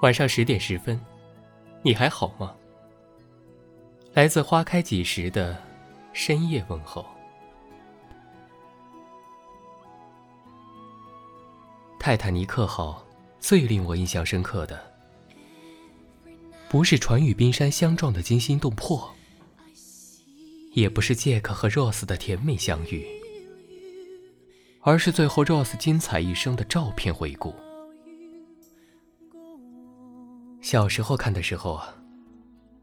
晚上十点十分，你还好吗？来自花开几时的深夜问候。泰坦尼克号最令我印象深刻的，不是船与冰山相撞的惊心动魄，也不是杰克和 Rose 的甜美相遇，而是最后 Rose 精彩一生的照片回顾。小时候看的时候啊，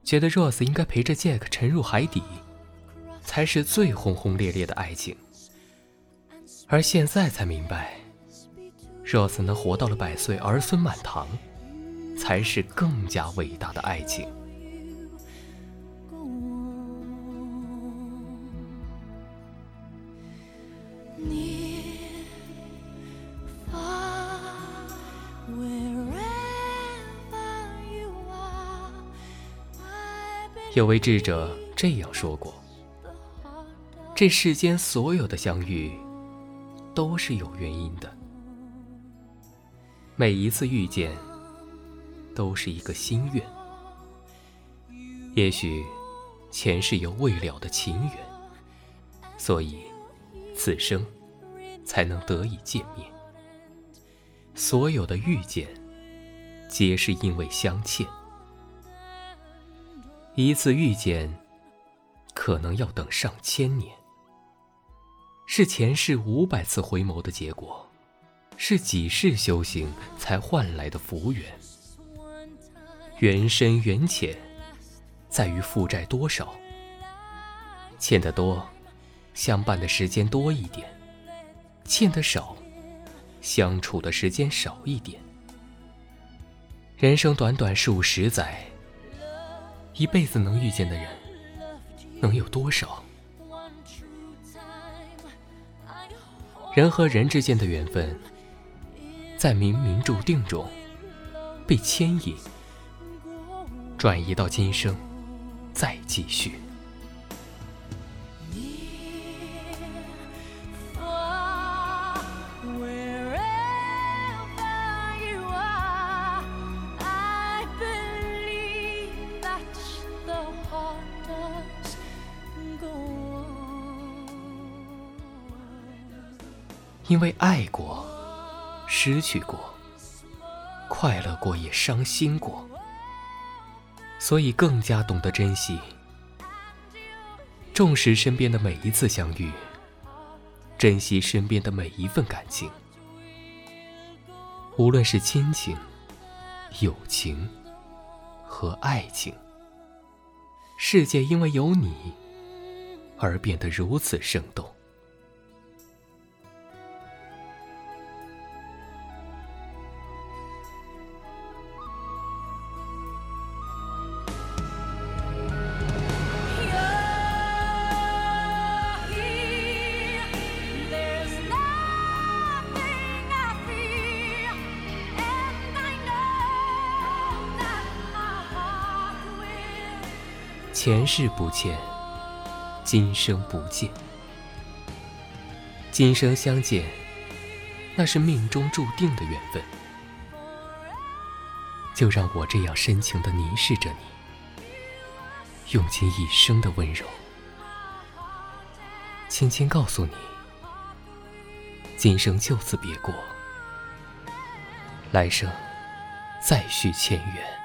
觉得 Rose 应该陪着 Jack 沉入海底，才是最轰轰烈烈的爱情。而现在才明白，Rose 能活到了百岁，儿孙满堂，才是更加伟大的爱情。有位智者这样说过：“这世间所有的相遇，都是有原因的。每一次遇见，都是一个心愿。也许，前世有未了的情缘，所以，此生，才能得以见面。所有的遇见，皆是因为相欠。”一次遇见，可能要等上千年。是前世五百次回眸的结果，是几世修行才换来的福缘。缘深缘浅，在于负债多少。欠得多，相伴的时间多一点；欠得少，相处的时间少一点。人生短短数十载。一辈子能遇见的人，能有多少？人和人之间的缘分，在冥冥注定中被牵引，转移到今生，再继续。因为爱过，失去过，快乐过也伤心过，所以更加懂得珍惜，重视身边的每一次相遇，珍惜身边的每一份感情，无论是亲情、友情和爱情，世界因为有你而变得如此生动。前世不欠，今生不见。今生相见，那是命中注定的缘分。就让我这样深情的凝视着你，用尽一生的温柔，轻轻告诉你：今生就此别过，来生再续前缘。